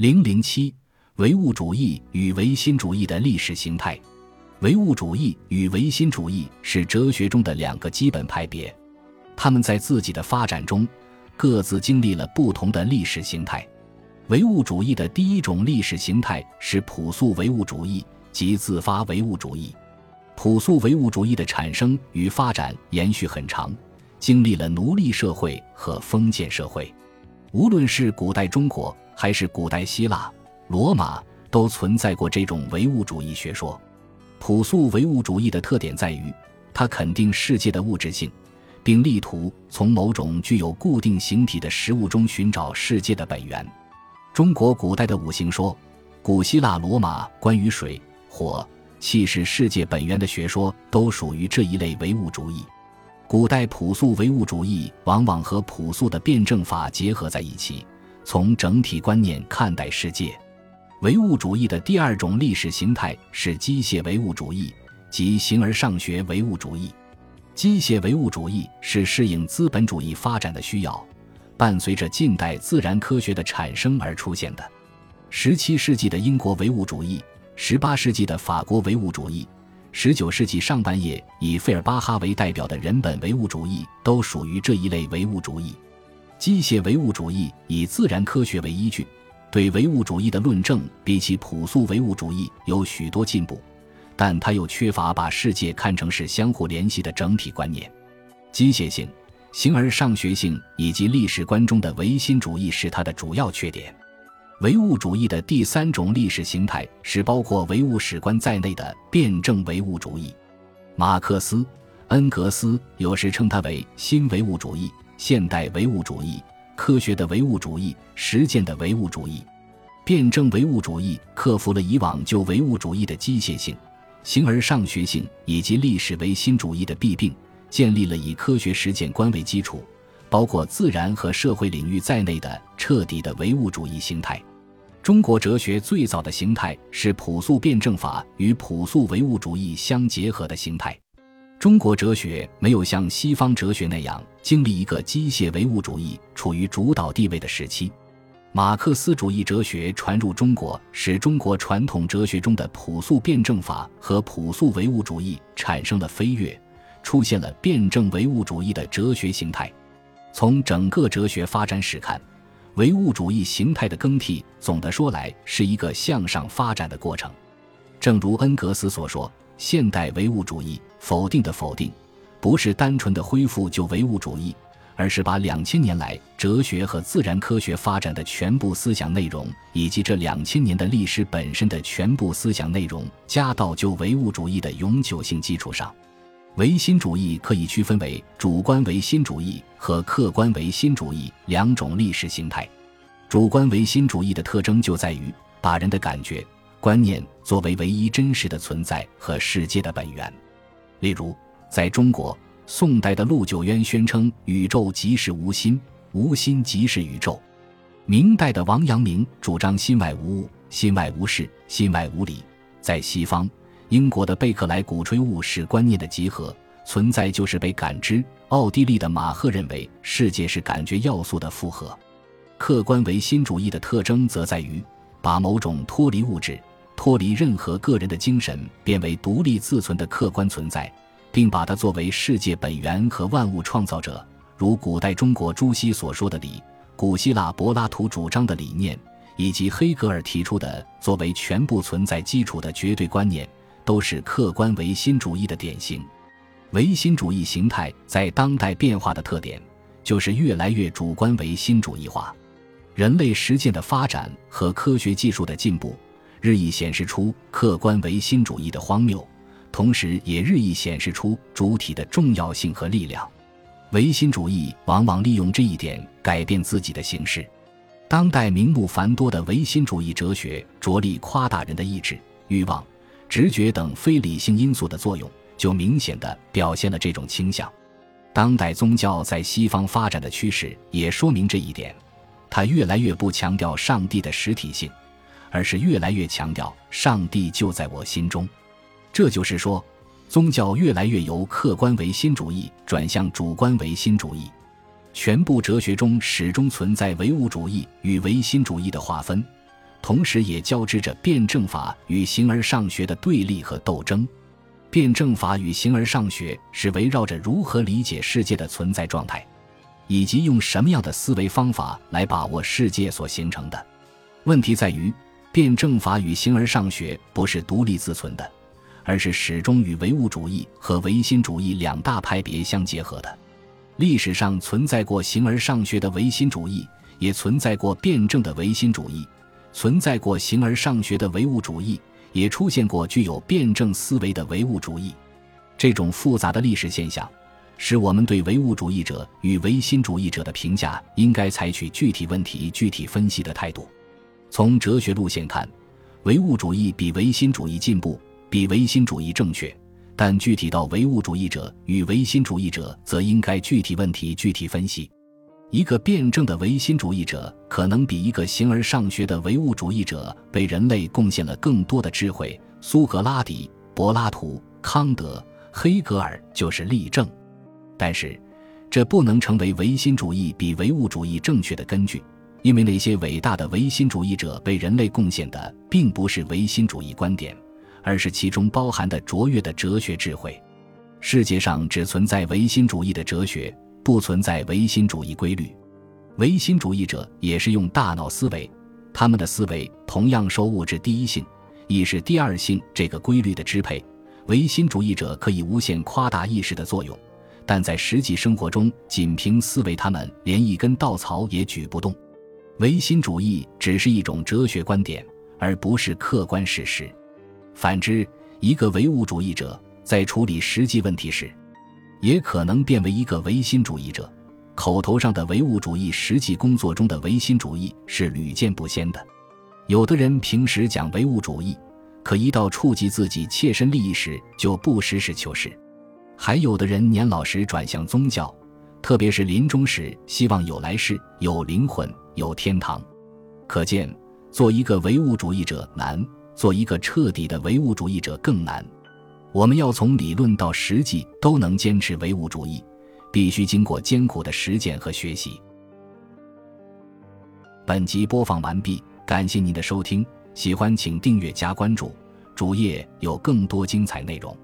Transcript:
零零七，唯物主义与唯心主义的历史形态。唯物主义与唯心主义是哲学中的两个基本派别，他们在自己的发展中各自经历了不同的历史形态。唯物主义的第一种历史形态是朴素唯物主义及自发唯物主义。朴素唯物主义的产生与发展延续很长，经历了奴隶社会和封建社会。无论是古代中国还是古代希腊、罗马，都存在过这种唯物主义学说。朴素唯物主义的特点在于，它肯定世界的物质性，并力图从某种具有固定形体的实物中寻找世界的本源。中国古代的五行说，古希腊、罗马关于水、火、气是世界本源的学说，都属于这一类唯物主义。古代朴素唯物主义往往和朴素的辩证法结合在一起，从整体观念看待世界。唯物主义的第二种历史形态是机械唯物主义即形而上学唯物主义。机械唯物主义是适应资本主义发展的需要。伴随着近代自然科学的产生而出现的，十七世纪的英国唯物主义，十八世纪的法国唯物主义，十九世纪上半叶以费尔巴哈为代表的人本唯物主义，都属于这一类唯物主义。机械唯物主义以自然科学为依据，对唯物主义的论证比起朴素唯物主义有许多进步，但它又缺乏把世界看成是相互联系的整体观念，机械性。形而上学性以及历史观中的唯心主义是它的主要缺点。唯物主义的第三种历史形态是包括唯物史观在内的辩证唯物主义。马克思、恩格斯有时称它为新唯物主义、现代唯物主义、科学的唯物主义、实践的唯物主义。辩证唯物主义克服了以往旧唯物主义的机械性、形而上学性以及历史唯心主义的弊病。建立了以科学实践观为基础，包括自然和社会领域在内的彻底的唯物主义形态。中国哲学最早的形态是朴素辩证法与朴素唯物主义相结合的形态。中国哲学没有像西方哲学那样经历一个机械唯物主义处于主导地位的时期。马克思主义哲学传入中国，使中国传统哲学中的朴素辩证法和朴素唯物主义产生了飞跃。出现了辩证唯物主义的哲学形态。从整个哲学发展史看，唯物主义形态的更替，总的说来是一个向上发展的过程。正如恩格斯所说：“现代唯物主义否定的否定，不是单纯的恢复旧唯物主义，而是把两千年来哲学和自然科学发展的全部思想内容，以及这两千年的历史本身的全部思想内容，加到旧唯物主义的永久性基础上。”唯心主义可以区分为主观唯心主义和客观唯心主义两种历史形态。主观唯心主义的特征就在于把人的感觉、观念作为唯一真实的存在和世界的本源。例如，在中国，宋代的陆九渊宣称宇宙即是无心，无心即是宇宙；明代的王阳明主张心外无物，心外无事，心外无理。在西方。英国的贝克莱鼓吹物是观念的集合，存在就是被感知。奥地利的马赫认为世界是感觉要素的复合。客观唯心主义的特征则在于把某种脱离物质、脱离任何个人的精神变为独立自存的客观存在，并把它作为世界本源和万物创造者，如古代中国朱熹所说的理，古希腊柏拉图主张的理念，以及黑格尔提出的作为全部存在基础的绝对观念。都是客观唯心主义的典型。唯心主义形态在当代变化的特点，就是越来越主观唯心主义化。人类实践的发展和科学技术的进步，日益显示出客观唯心主义的荒谬，同时也日益显示出主体的重要性和力量。唯心主义往往利用这一点改变自己的形式。当代名目繁多的唯心主义哲学，着力夸大人的意志、欲望。直觉等非理性因素的作用，就明显的表现了这种倾向。当代宗教在西方发展的趋势也说明这一点，它越来越不强调上帝的实体性，而是越来越强调上帝就在我心中。这就是说，宗教越来越由客观唯心主义转向主观唯心主义。全部哲学中始终存在唯物主义与唯心主义的划分。同时也交织着辩证法与形而上学的对立和斗争。辩证法与形而上学是围绕着如何理解世界的存在状态，以及用什么样的思维方法来把握世界所形成的。问题在于，辩证法与形而上学不是独立自存的，而是始终与唯物主义和唯心主义两大派别相结合的。历史上存在过形而上学的唯心主义，也存在过辩证的唯心主义；存在过形而上学的唯物主义。也出现过具有辩证思维的唯物主义，这种复杂的历史现象，使我们对唯物主义者与唯心主义者的评价应该采取具体问题具体分析的态度。从哲学路线看，唯物主义比唯心主义进步，比唯心主义正确；但具体到唯物主义者与唯心主义者，则应该具体问题具体分析。一个辩证的唯心主义者，可能比一个形而上学的唯物主义者为人类贡献了更多的智慧。苏格拉底、柏拉图、康德、黑格尔就是例证。但是，这不能成为唯心主义比唯物主义正确的根据，因为那些伟大的唯心主义者为人类贡献的，并不是唯心主义观点，而是其中包含的卓越的哲学智慧。世界上只存在唯心主义的哲学。不存在唯心主义规律，唯心主义者也是用大脑思维，他们的思维同样受物质第一性、意识第二性这个规律的支配。唯心主义者可以无限夸大意识的作用，但在实际生活中，仅凭思维，他们连一根稻草也举不动。唯心主义只是一种哲学观点，而不是客观事实。反之，一个唯物主义者在处理实际问题时，也可能变为一个唯心主义者，口头上的唯物主义，实际工作中的唯心主义是屡见不鲜的。有的人平时讲唯物主义，可一到触及自己切身利益时，就不实事求是；还有的人年老时转向宗教，特别是临终时希望有来世、有灵魂、有天堂。可见，做一个唯物主义者难，做一个彻底的唯物主义者更难。我们要从理论到实际都能坚持唯物主义，必须经过艰苦的实践和学习。本集播放完毕，感谢您的收听，喜欢请订阅加关注，主页有更多精彩内容。